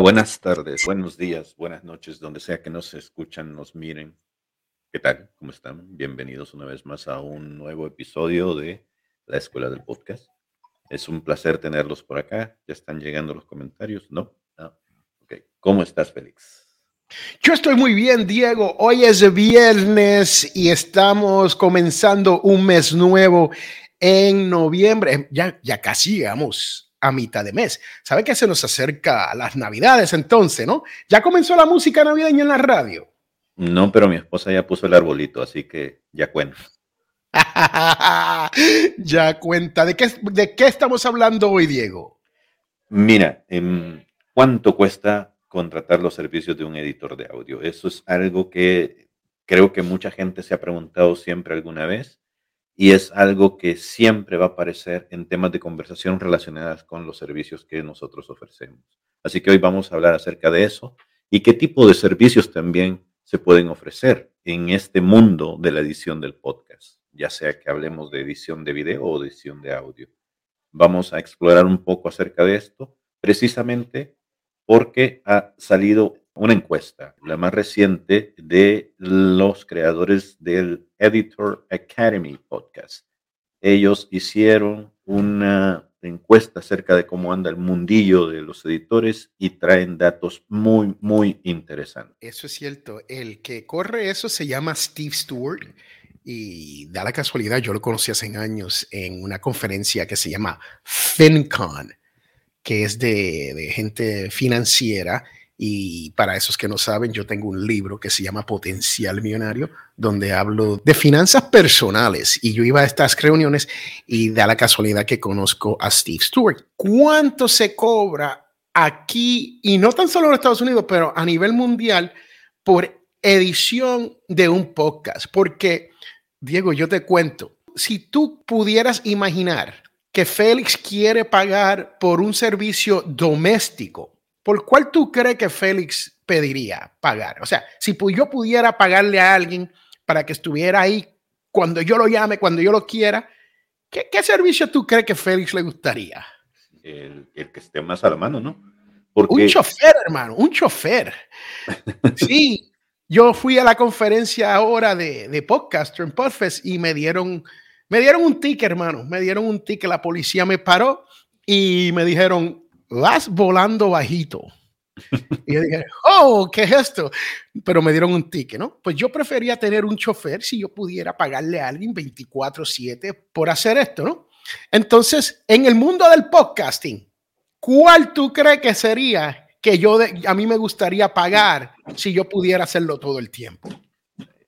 Buenas tardes, buenos días, buenas noches, donde sea que nos escuchan, nos miren. ¿Qué tal? ¿Cómo están? Bienvenidos una vez más a un nuevo episodio de la Escuela del Podcast. Es un placer tenerlos por acá. Ya están llegando los comentarios, ¿no? Ah, ok. ¿Cómo estás, Félix? Yo estoy muy bien, Diego. Hoy es viernes y estamos comenzando un mes nuevo en noviembre. Ya, ya casi llegamos a mitad de mes. ¿Sabe que se nos acerca las navidades entonces, no? ¿Ya comenzó la música navideña en la radio? No, pero mi esposa ya puso el arbolito, así que ya cuenta. ya cuenta. ¿De qué, ¿De qué estamos hablando hoy, Diego? Mira, em, ¿cuánto cuesta contratar los servicios de un editor de audio? Eso es algo que creo que mucha gente se ha preguntado siempre alguna vez y es algo que siempre va a aparecer en temas de conversación relacionadas con los servicios que nosotros ofrecemos. Así que hoy vamos a hablar acerca de eso y qué tipo de servicios también se pueden ofrecer en este mundo de la edición del podcast, ya sea que hablemos de edición de video o edición de audio. Vamos a explorar un poco acerca de esto, precisamente porque ha salido una encuesta, la más reciente de los creadores del Editor Academy podcast. Ellos hicieron una encuesta acerca de cómo anda el mundillo de los editores y traen datos muy, muy interesantes. Eso es cierto. El que corre eso se llama Steve Stewart y da la casualidad, yo lo conocí hace años en una conferencia que se llama FinCon, que es de, de gente financiera y para esos que no saben, yo tengo un libro que se llama Potencial Millonario, donde hablo de finanzas personales. Y yo iba a estas reuniones y da la casualidad que conozco a Steve Stewart. ¿Cuánto se cobra aquí, y no tan solo en Estados Unidos, pero a nivel mundial, por edición de un podcast? Porque, Diego, yo te cuento, si tú pudieras imaginar que Félix quiere pagar por un servicio doméstico, ¿por cuál tú crees que Félix pediría pagar? O sea, si yo pudiera pagarle a alguien para que estuviera ahí cuando yo lo llame, cuando yo lo quiera, ¿qué, servicio tú crees que Félix le gustaría? El, que esté más a la mano, ¿no? Un chofer, hermano, un chofer. sí, yo fui a la conferencia ahora de, de Podcaster en Podfest y me dieron, me dieron un ticket, hermano. Me dieron un ticket, la policía me paró y me dijeron, vas volando bajito. Y yo dije, oh, ¿qué es esto? Pero me dieron un ticket, ¿no? Pues yo prefería tener un chofer si yo pudiera pagarle a alguien 24/7 por hacer esto, ¿no? Entonces, en el mundo del podcasting, ¿cuál tú crees que sería que yo, a mí me gustaría pagar si yo pudiera hacerlo todo el tiempo?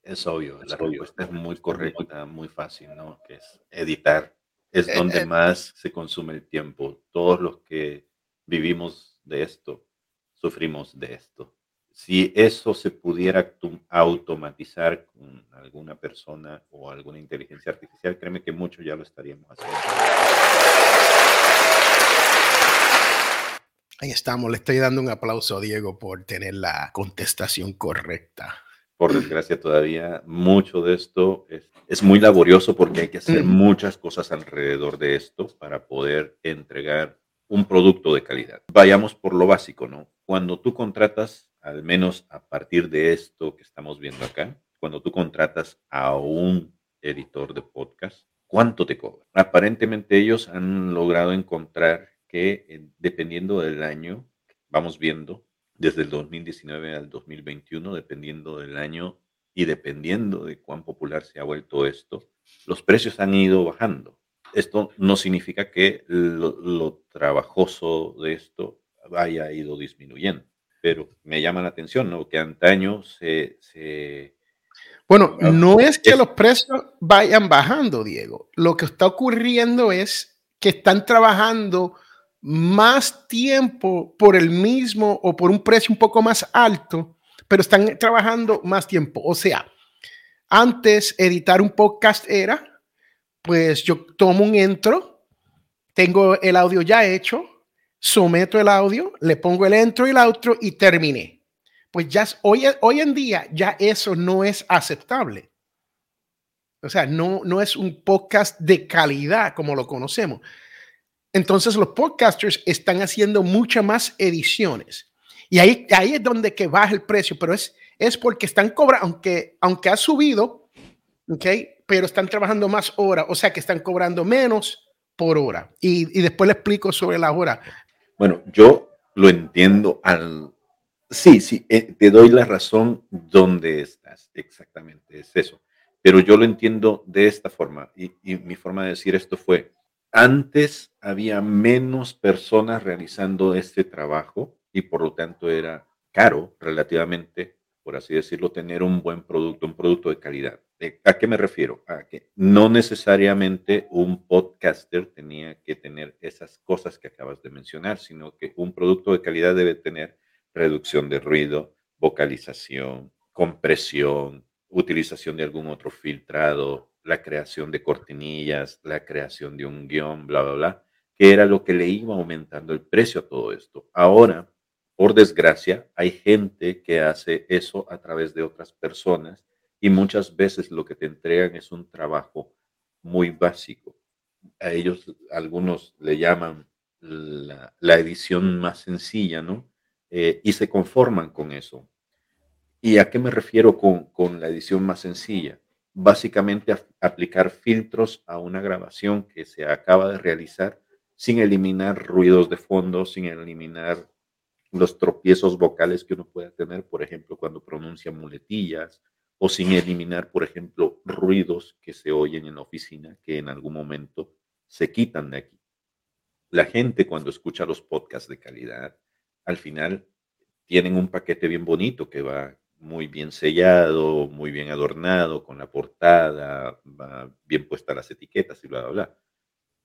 Es obvio, la respuesta es muy correcta, muy fácil, ¿no? Que es editar. Es eh, donde eh, más se consume el tiempo. Todos los que vivimos de esto, sufrimos de esto. Si eso se pudiera automatizar con alguna persona o alguna inteligencia artificial, créeme que mucho ya lo estaríamos haciendo. Ahí estamos, le estoy dando un aplauso a Diego por tener la contestación correcta. Por desgracia todavía mucho de esto es, es muy laborioso porque hay que hacer muchas cosas alrededor de esto para poder entregar un producto de calidad. Vayamos por lo básico, ¿no? Cuando tú contratas, al menos a partir de esto que estamos viendo acá, cuando tú contratas a un editor de podcast, ¿cuánto te cobra? Aparentemente ellos han logrado encontrar que eh, dependiendo del año, vamos viendo desde el 2019 al 2021, dependiendo del año y dependiendo de cuán popular se ha vuelto esto, los precios han ido bajando esto no significa que lo, trabajoso de esto haya ido disminuyendo, pero me llama la atención, ¿no? Que antaño se... bueno, no es que los precios vayan bajando, Diego. Lo que está ocurriendo es que están trabajando más tiempo por el mismo o por un precio un poco más alto, pero están trabajando más tiempo. O sea, antes editar un podcast era pues yo tomo un intro, tengo el audio ya hecho, someto el audio, le pongo el intro y el outro y terminé. Pues ya hoy, en día ya eso no es aceptable. O sea, no, no es un podcast de calidad como lo conocemos. Entonces los podcasters están haciendo muchas más ediciones. Y ahí, ahí es donde que baja el precio, pero es, es porque están cobrando, aunque, aunque ha subido, ¿ok? Pero están trabajando más horas, o sea que están cobrando menos por hora. Y, y después le explico sobre la hora. Bueno, yo lo entiendo al... Sí, sí, eh, te doy la razón donde estás, exactamente, es eso. Pero yo lo entiendo de esta forma y, y mi forma de decir esto fue, antes había menos personas realizando este trabajo y por lo tanto era caro relativamente, por así decirlo, tener un buen producto, un producto de calidad. ¿A qué me refiero? A que no necesariamente un podcaster tenía que tener esas cosas que acabas de mencionar, sino que un producto de calidad debe tener reducción de ruido, vocalización, compresión, utilización de algún otro filtrado, la creación de cortinillas, la creación de un guion, bla, bla, bla, que era lo que le iba aumentando el precio a todo esto. Ahora, por desgracia, hay gente que hace eso a través de otras personas y muchas veces lo que te entregan es un trabajo muy básico. A ellos, algunos le llaman la, edición más sencilla, ¿no? Eh, y se conforman con eso. ¿Y a qué me refiero con, con la edición más sencilla? Básicamente aplicar filtros a una grabación que se acaba de realizar sin eliminar ruidos de fondo, sin eliminar los tropiezos vocales que uno pueda tener, por ejemplo, cuando pronuncia muletillas, o sin eliminar, por ejemplo, ruidos que se oyen en la oficina que en algún momento se quitan de aquí. La gente cuando escucha los podcasts de calidad, al final tienen un paquete bien bonito que va muy bien sellado, muy bien adornado con la portada, va bien puesta las etiquetas y bla, bla, bla.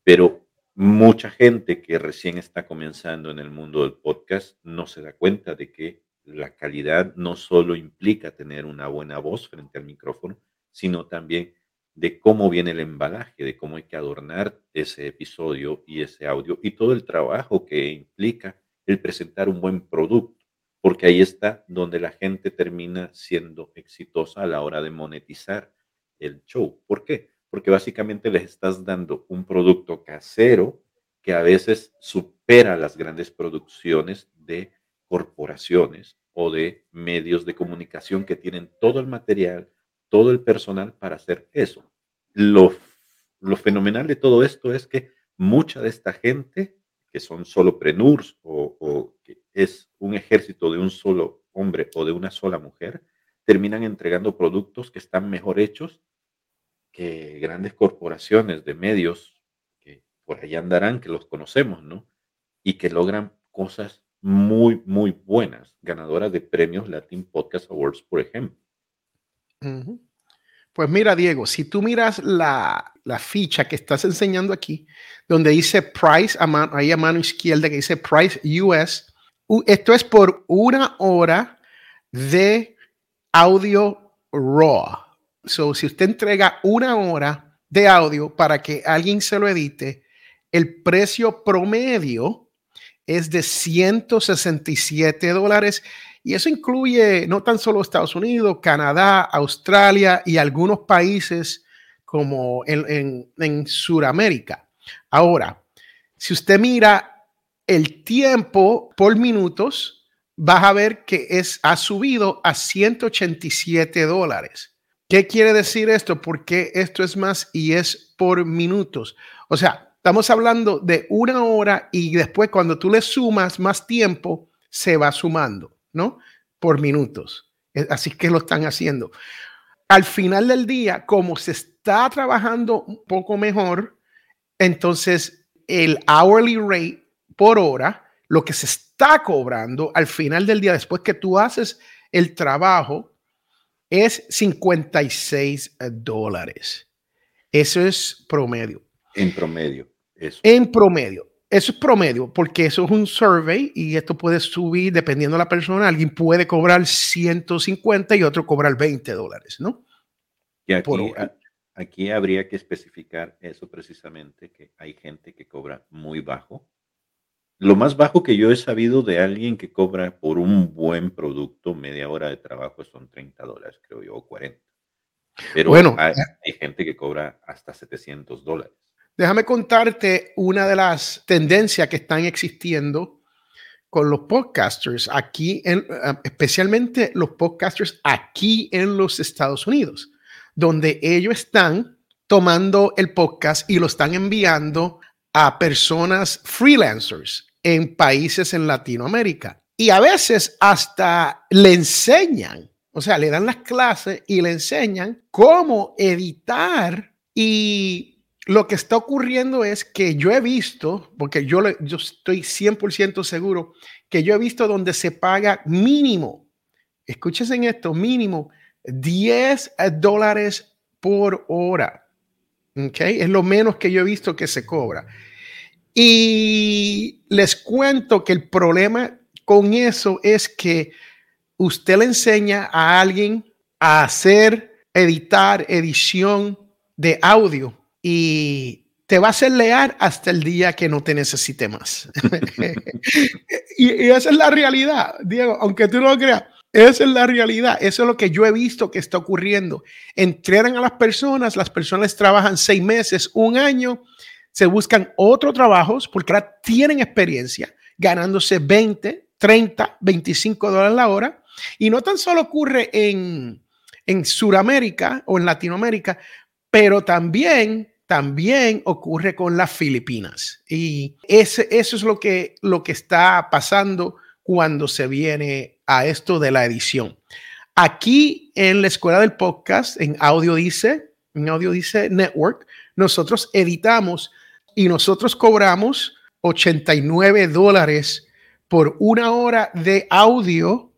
Pero mucha gente que recién está comenzando en el mundo del podcast no se da cuenta de que la calidad no solo implica tener una buena voz frente al micrófono, sino también de cómo viene el embalaje, de cómo hay que adornar ese episodio y ese audio y todo el trabajo que implica el presentar un buen producto, porque ahí está donde la gente termina siendo exitosa a la hora de monetizar el show. ¿Por qué? Porque básicamente les estás dando un producto casero que a veces supera las grandes producciones de corporaciones o de medios de comunicación que tienen todo el material, todo el personal para hacer eso. Lo, lo fenomenal de todo esto es que mucha de esta gente, que son solo prenurs o, que es un ejército de un solo hombre o de una sola mujer, terminan entregando productos que están mejor hechos que grandes corporaciones de medios que por ahí andarán, que los conocemos, ¿no? Y que logran cosas muy, muy buenas, ganadoras de premios Latin Podcast Awards, por ejemplo. Pues mira, Diego, si tú miras la, la, ficha que estás enseñando aquí, donde dice Price, ahí a mano izquierda que dice Price US, esto es por una hora de audio RAW. So, si usted entrega una hora de audio para que alguien se lo edite, el precio promedio es de 167 dólares y eso incluye no tan solo Estados Unidos, Canadá, Australia y algunos países como en, en, Sudamérica. Ahora, si usted mira el tiempo por minutos, vas a ver que es, ha subido a 187 dólares. ¿Qué quiere decir esto? Porque esto es más y es por minutos. O sea, Estamos hablando de una hora y después cuando tú le sumas más tiempo, se va sumando, ¿no? Por minutos. Así que lo están haciendo. Al final del día, como se está trabajando un poco mejor, entonces el hourly rate por hora, lo que se está cobrando al final del día, después que tú haces el trabajo, es 56 dólares. Eso es promedio. En promedio. En promedio. Eso es promedio, porque eso es un survey y esto puede subir dependiendo de la persona. Alguien puede cobrar 150 y otro cobrar 20 dólares, ¿no? Y aquí, aquí habría que especificar eso precisamente, que hay gente que cobra muy bajo. Lo más bajo que yo he sabido de alguien que cobra por un buen producto media hora de trabajo son 30 dólares, creo yo, o 40. Pero bueno, hay, eh hay gente que cobra hasta 700 dólares. Déjame contarte una de las tendencias que están existiendo con los podcasters aquí, en, ah, especialmente los podcasters aquí en los Estados Unidos, donde ellos están tomando el podcast y lo están enviando a personas freelancers en países en Latinoamérica. Y a veces hasta le enseñan, o sea, le dan las clases y le enseñan cómo editar y lo que está ocurriendo es que yo he visto, porque yo, estoy 100% seguro, que yo he visto donde se paga mínimo, escúchese en esto, mínimo 10 dólares por hora. ¿okay? Es lo menos que yo he visto que se cobra. Y les cuento que el problema con eso es que usted le enseña a alguien a hacer, editar, edición de audio y te va a hacer leer hasta el día que no te necesite más. y, esa es la realidad, Diego, aunque tú no lo creas. Esa es la realidad. Eso es lo que yo he visto que está ocurriendo. Entrenan a las personas, las personas trabajan seis meses, un año, se buscan otros trabajos porque ahora tienen experiencia, ganándose 20, 30, 25 dólares la hora. Y no tan solo ocurre en, en Sudamérica o en Latinoamérica, pero también también ocurre con las Filipinas. Y ese, eso es lo que, lo que está pasando cuando se viene a esto de la edición. Aquí en la escuela del podcast, en Audio Dice, en Audio Dice Network, nosotros editamos y nosotros cobramos 89 dólares por una hora de audio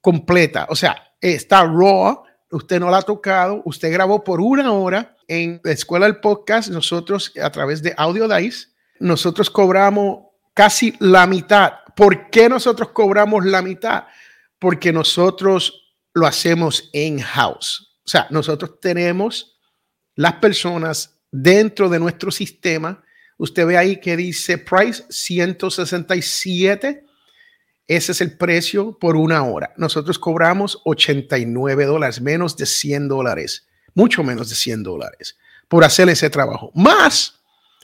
completa. O sea, está raw, usted no la ha tocado, usted grabó por una hora en la escuela del podcast, nosotros a través de Audio Dice, nosotros cobramos casi la mitad. ¿Por qué nosotros cobramos la mitad? Porque nosotros lo hacemos in-house. O sea, nosotros tenemos las personas dentro de nuestro sistema. Usted ve ahí que dice price 167. Ese es el precio por una hora. Nosotros cobramos 89 dólares, menos de 100 dólares mucho menos de 100 dólares por hacer ese trabajo. Más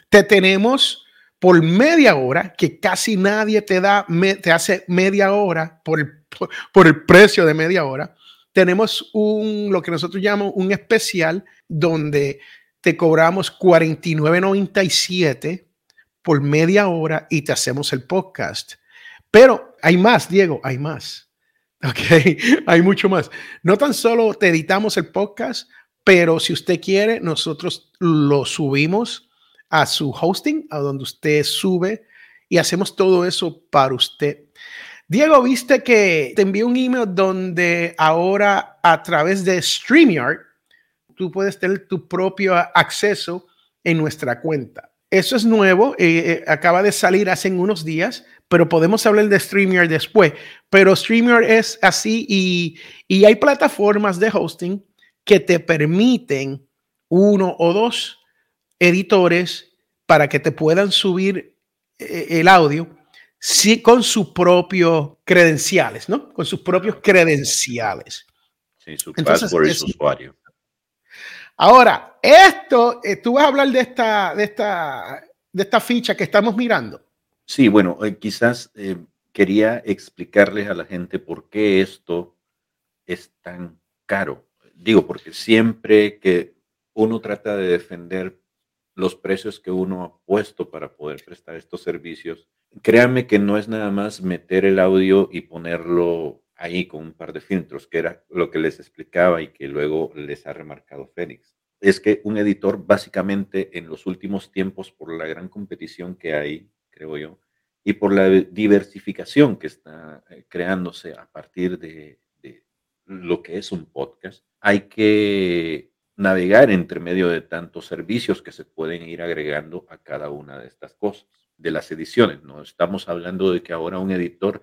te tenemos por media hora, que casi nadie te da, te hace media hora por el, por, el precio de media hora. Tenemos un, lo que nosotros llamamos un especial donde te cobramos 49.97 por media hora y te hacemos el podcast. Pero hay más, Diego, hay más. Ok, hay mucho más. No tan solo te editamos el podcast, pero si usted quiere, nosotros lo subimos a su hosting, a donde usted sube y hacemos todo eso para usted. Diego, viste que te envié un email donde ahora a través de StreamYard tú puedes tener tu propio acceso en nuestra cuenta. Eso es nuevo, eh, eh, acaba de salir hace unos días, pero podemos hablar de StreamYard después. Pero StreamYard es así y, y hay plataformas de hosting que te permiten uno o dos editores para que te puedan subir eh, el audio sí, con sus propios credenciales, ¿no? Con sus propios credenciales. Sí, su password y su usuario. Ahora, esto, eh, tú vas a hablar de esta, de esta, de esta ficha que estamos mirando. Sí, bueno, eh, quizás quería explicarles a la gente por qué esto es tan caro digo, porque siempre que uno trata de defender los precios que uno ha puesto para poder prestar estos servicios, créanme que no es nada más meter el audio y ponerlo ahí con un par de filtros, que era lo que les explicaba y que luego les ha remarcado Fénix. Es que un editor básicamente en los últimos tiempos, por la gran competición que hay, creo yo, y por la diversificación que está eh, creándose a partir de lo que es un podcast, hay que navegar entre medio de tantos servicios que se pueden ir agregando a cada una de estas cosas, de las ediciones. No estamos hablando de que ahora un editor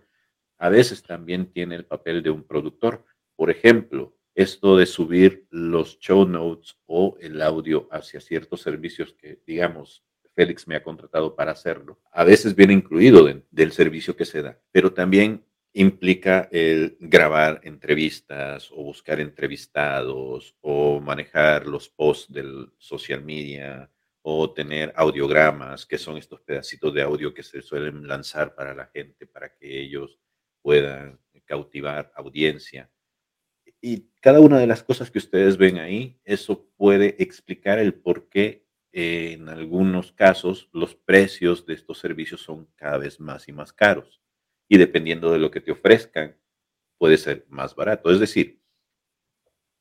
a veces también tiene el papel de un productor. Por ejemplo, esto de subir los show notes o el audio hacia ciertos servicios que, digamos, Félix me ha contratado para hacerlo, a veces viene incluido del servicio que se da, pero también implica el grabar entrevistas o buscar entrevistados o manejar los posts del social media o tener audiogramas, que son estos pedacitos de audio que se suelen lanzar para la gente, para que ellos puedan cautivar audiencia. Y cada una de las cosas que ustedes ven ahí, eso puede explicar el por qué eh, en algunos casos los precios de estos servicios son cada vez más y más caros. Y dependiendo de lo que te ofrezcan, puede ser más barato. Es decir,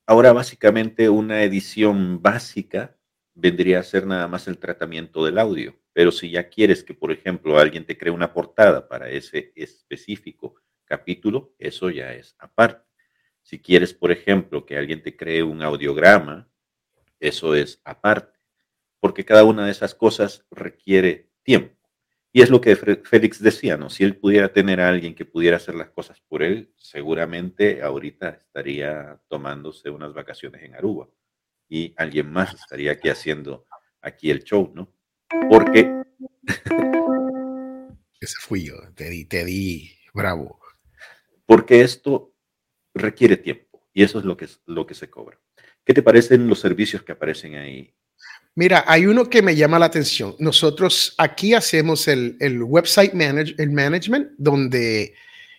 ahora básicamente una edición básica vendría a ser nada más el tratamiento del audio. Pero si ya quieres que, por ejemplo, alguien te cree una portada para ese específico capítulo, eso ya es aparte. Si quieres, por ejemplo, que alguien te cree un audiograma, eso es aparte, porque cada una de esas cosas requiere tiempo. Y es lo que Félix decía, ¿no? Si él pudiera tener a alguien que pudiera hacer las cosas por él, seguramente ahorita estaría tomándose unas vacaciones en Aruba y alguien más estaría aquí haciendo aquí el show, ¿no? Porque... Ese fui yo, te di, te di, bravo. Porque esto requiere tiempo y eso es lo que, es, lo que se cobra. ¿Qué te parecen los servicios que aparecen ahí? Mira, hay uno que me llama la atención. Nosotros aquí hacemos el, el website manage, el management, donde,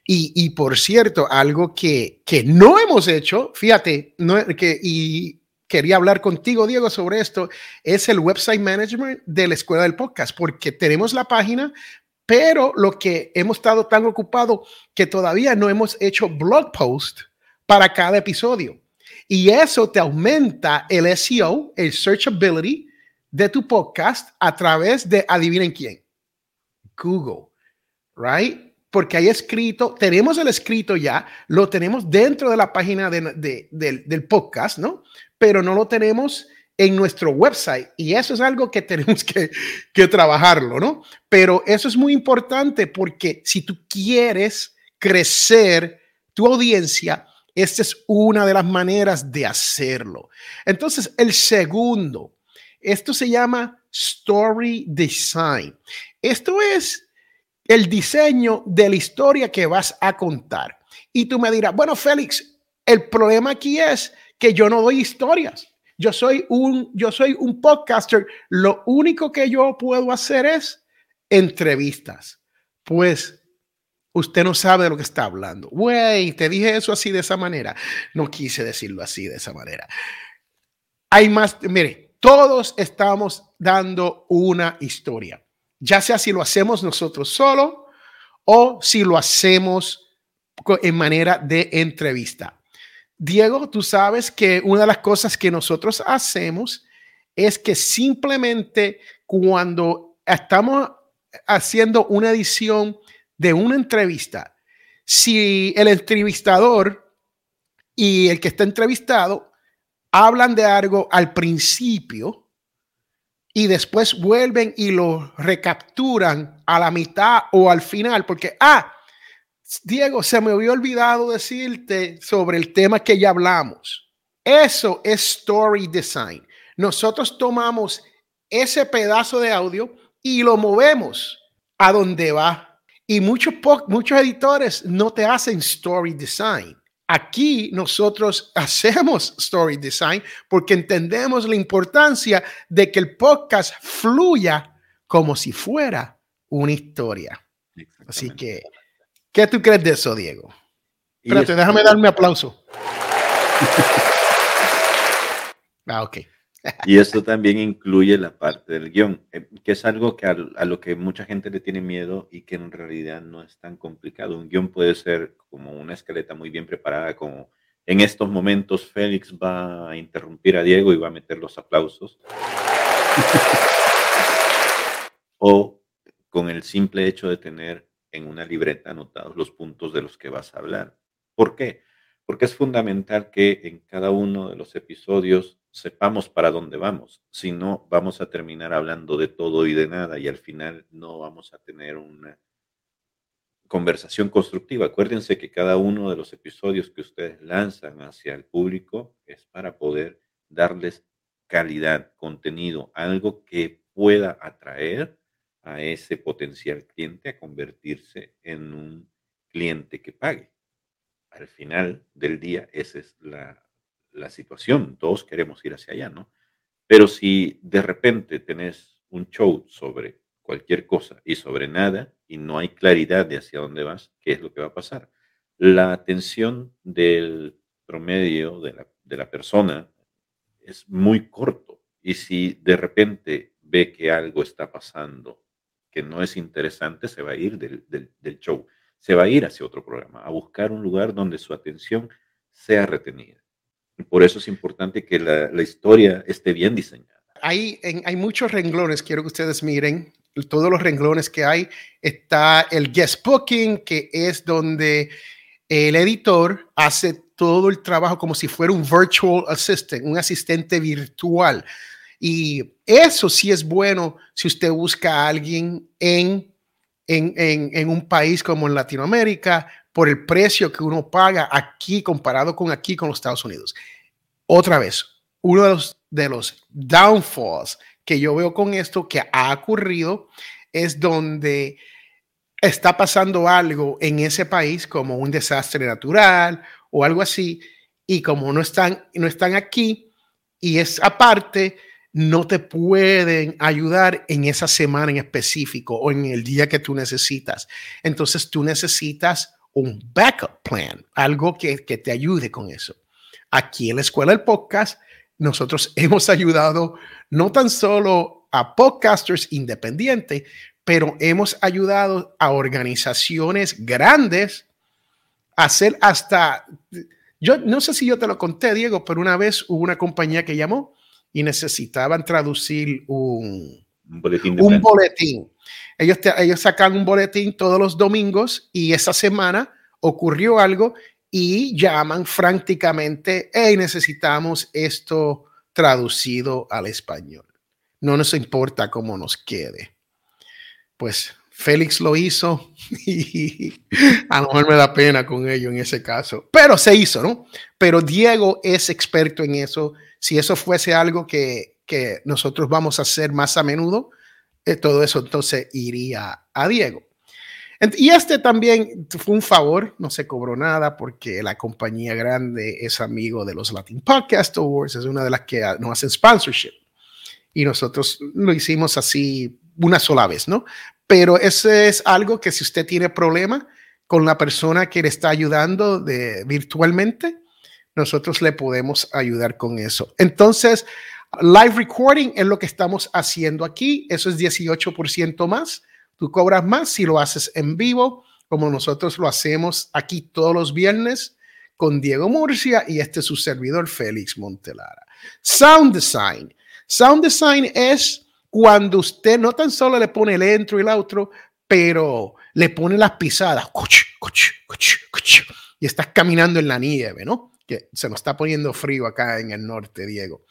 y, y, por cierto, algo que, que no hemos hecho, fíjate, no, que, y quería hablar contigo, Diego, sobre esto, es el website management de la escuela del podcast, porque tenemos la página, pero lo que hemos estado tan ocupados que todavía no hemos hecho blog post para cada episodio. Y eso te aumenta el SEO, el searchability de tu podcast a través de, adivinen quién, Google, right? Porque hay escrito, tenemos el escrito ya, lo tenemos dentro de la página de, del podcast, ¿no? Pero no lo tenemos en nuestro website y eso es algo que tenemos que, que trabajarlo, ¿no? Pero eso es muy importante porque si tú quieres crecer tu audiencia, esta es una de las maneras de hacerlo. Entonces, el segundo, esto se llama story design. Esto es el diseño de la historia que vas a contar. Y tú me dirás, bueno, Félix, el problema aquí es que yo no doy historias. Yo soy un, yo soy un podcaster. Lo único que yo puedo hacer es entrevistas. Pues usted no sabe de lo que está hablando. Güey, te dije eso así de esa manera. No quise decirlo así de esa manera. Hay más, mire, todos estamos dando una historia, ya sea si lo hacemos nosotros solo o si lo hacemos en manera de entrevista. Diego, tú sabes que una de las cosas que nosotros hacemos es que simplemente cuando estamos haciendo una edición de una entrevista, si el entrevistador y el que está entrevistado hablan de algo al principio y después vuelven y lo recapturan a la mitad o al final, porque, ah, Diego, se me había olvidado decirte sobre el tema que ya hablamos. Eso es story design. Nosotros tomamos ese pedazo de audio y lo movemos a donde va. Y muchos, muchos editores no te hacen story design. Aquí nosotros hacemos story design porque entendemos la importancia de que el podcast fluya como si fuera una historia. Así que ¿Qué tú crees de eso, Diego? Espérate, déjame darme aplauso. ah, ok. Y esto también incluye la parte del guion, eh, que es algo que a, lo que mucha gente le tiene miedo y que en realidad no es tan complicado. Un guion puede ser como una esqueleta muy bien preparada, como en estos momentos Félix va a interrumpir a Diego y va a meter los aplausos. o con el simple hecho de tener en una libreta anotados los puntos de los que vas a hablar. ¿Por qué? Porque es fundamental que en cada uno de los episodios sepamos para dónde vamos. Si no, vamos a terminar hablando de todo y de nada y al final no vamos a tener una conversación constructiva. Acuérdense que cada uno de los episodios que ustedes lanzan hacia el público es para poder darles calidad, contenido, algo que pueda atraer a ese potencial cliente a convertirse en un cliente que pague. Al final del día, esa es la, la situación. Todos queremos ir hacia allá, ¿no? Pero si de repente tenés un show sobre cualquier cosa y sobre nada y no hay claridad de hacia dónde vas, ¿qué es lo que va a pasar? La atención del promedio de la, de la persona es muy corto y si de repente ve que algo está pasando que no es interesante, se va a ir del, del, show, se va a ir hacia otro programa, a buscar un lugar donde su atención sea retenida. Por eso es importante que la, historia esté bien diseñada. Hay muchos renglones, quiero que ustedes miren, todos los renglones que hay. Está el guest booking, que es donde el editor hace todo el trabajo como si fuera un virtual assistant, un asistente virtual. Y eso sí es bueno si usted busca a alguien en, en, un país como en Latinoamérica por el precio que uno paga aquí comparado con aquí con los Estados Unidos. Otra vez, uno de los, de los downfalls que yo veo con esto que ha ocurrido es donde está pasando algo en ese país como un desastre natural o algo así y como no están no están aquí y es aparte no te pueden ayudar en esa semana en específico o en el día que tú necesitas. Entonces tú necesitas un backup plan, algo que, que te ayude con eso. Aquí en la escuela del podcast, nosotros hemos ayudado no tan solo a podcasters independientes, pero hemos ayudado a organizaciones grandes a hacer hasta, yo no sé si yo te lo conté, Diego, pero una vez hubo una compañía que llamó y necesitaban traducir un, boletín. Un boletín. Ellos, ellos sacan un boletín todos los domingos y esa semana ocurrió algo y llaman franticamente, hey, necesitamos esto traducido al español. No nos importa cómo nos quede. Pues Félix lo hizo y a lo mejor me da pena con ello en ese caso, pero se hizo, ¿no? Pero Diego es experto en eso si eso fuese algo que, que nosotros vamos a hacer más a menudo, eh, todo eso entonces iría a Diego. Y este también fue un favor, no se cobró nada porque la compañía grande es amigo de los Latin Podcast Awards, es una de las que nos hacen sponsorship. Y nosotros lo hicimos así una sola vez, ¿no? Pero ese es algo que si usted tiene problema con la persona que le está ayudando de, virtualmente, nosotros le podemos ayudar con eso. Entonces, live recording es lo que estamos haciendo aquí. Eso es 18% más. Tú cobras más si lo haces en vivo, como nosotros lo hacemos aquí todos los viernes con Diego Murcia y este es su servidor Félix Montelara. Sound design. Sound design es cuando usted no tan solo le pone el intro y el outro, pero le pone las pisadas. Y estás caminando en la nieve, ¿no? Que se nos está poniendo frío acá en el norte, Diego.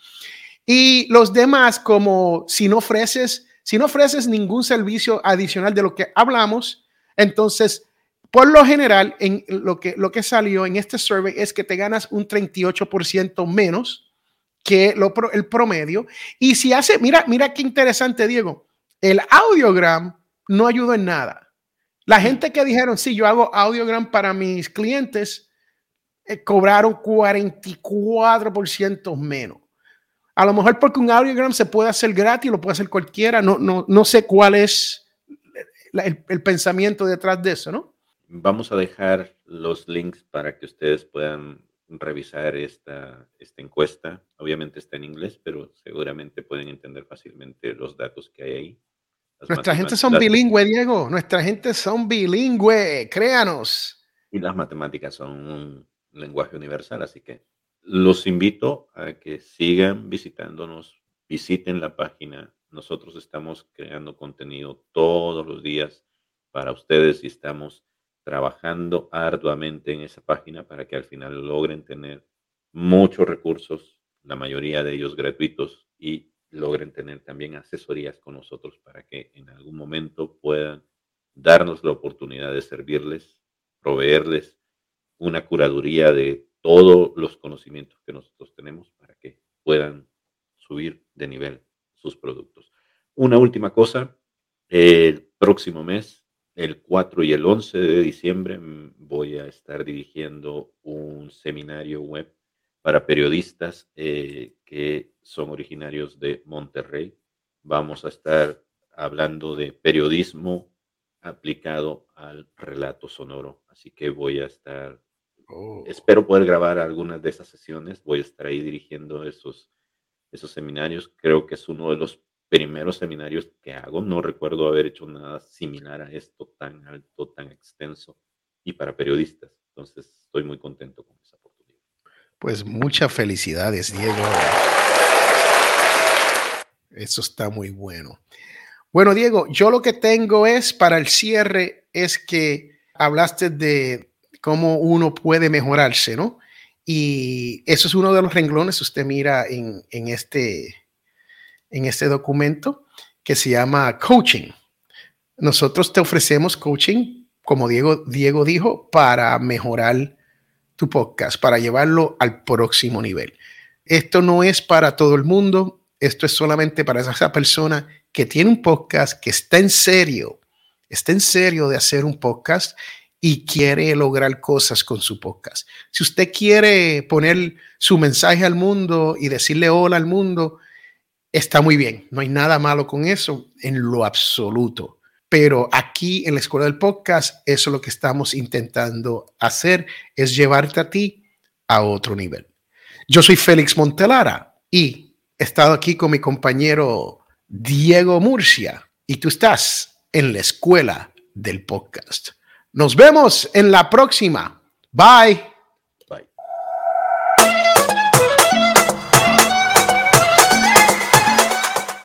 Y los demás, como si no ofreces, si no ofreces ningún servicio adicional de lo que hablamos, entonces, por lo general, en lo que, lo que salió en este survey es que te ganas un 38% menos que lo, el promedio. Y si hace, mira, mira qué interesante, Diego, el audiogram no ayudó en nada. La gente que dijeron, sí, yo hago audiogram para mis clientes, eh, cobraron 44% menos. A lo mejor porque un audiogram se puede hacer gratis, lo puede hacer cualquiera. No, no, no sé cuál es el, el, pensamiento detrás de eso, ¿no? Vamos a dejar los links para que ustedes puedan revisar esta, esta encuesta. Obviamente está en inglés, pero seguramente pueden entender fácilmente los datos que hay ahí. Nuestra gente son bilingüe, Diego. Nuestra gente son bilingüe, créanos. Y las matemáticas son lenguaje universal. Así que los invito a que sigan visitándonos, visiten la página. Nosotros estamos creando contenido todos los días para ustedes y estamos trabajando arduamente en esa página para que al final logren tener muchos recursos, la mayoría de ellos gratuitos, y logren tener también asesorías con nosotros para que en algún momento puedan darnos la oportunidad de servirles, proveerles una curaduría de todos los conocimientos que nosotros tenemos para que puedan subir de nivel sus productos. Una última cosa, el próximo mes, el 4 y el 11 de diciembre, voy a estar dirigiendo un seminario web para periodistas eh, que son originarios de Monterrey. Vamos a estar hablando de periodismo aplicado al relato sonoro. Así que voy a estar, oh. espero poder grabar algunas de esas sesiones. Voy a estar ahí dirigiendo esos, esos seminarios. Creo que es uno de los primeros seminarios que hago. No recuerdo haber hecho nada similar a esto tan alto, tan extenso y para periodistas. Entonces, estoy muy contento con esa oportunidad. Pues muchas felicidades, Diego. Eso está muy bueno. Bueno, Diego, yo lo que tengo es para el cierre, es que hablaste de cómo uno puede mejorarse, ¿no? Y eso es uno de los renglones, usted mira en, en este, en este documento, que se llama coaching. Nosotros te ofrecemos coaching, como Diego, Diego dijo, para mejorar tu podcast, para llevarlo al próximo nivel. Esto no es para todo el mundo, esto es solamente para esa persona que tiene un podcast, que está en serio, está en serio de hacer un podcast y quiere lograr cosas con su podcast. Si usted quiere poner su mensaje al mundo y decirle hola al mundo, está muy bien. No hay nada malo con eso en lo absoluto. Pero aquí en la escuela del podcast, eso es lo que estamos intentando hacer, es llevarte a ti a otro nivel. Yo soy Félix Montelara y he estado aquí con mi compañero Diego Murcia y tú estás en la escuela del podcast. Nos vemos en la próxima. Bye.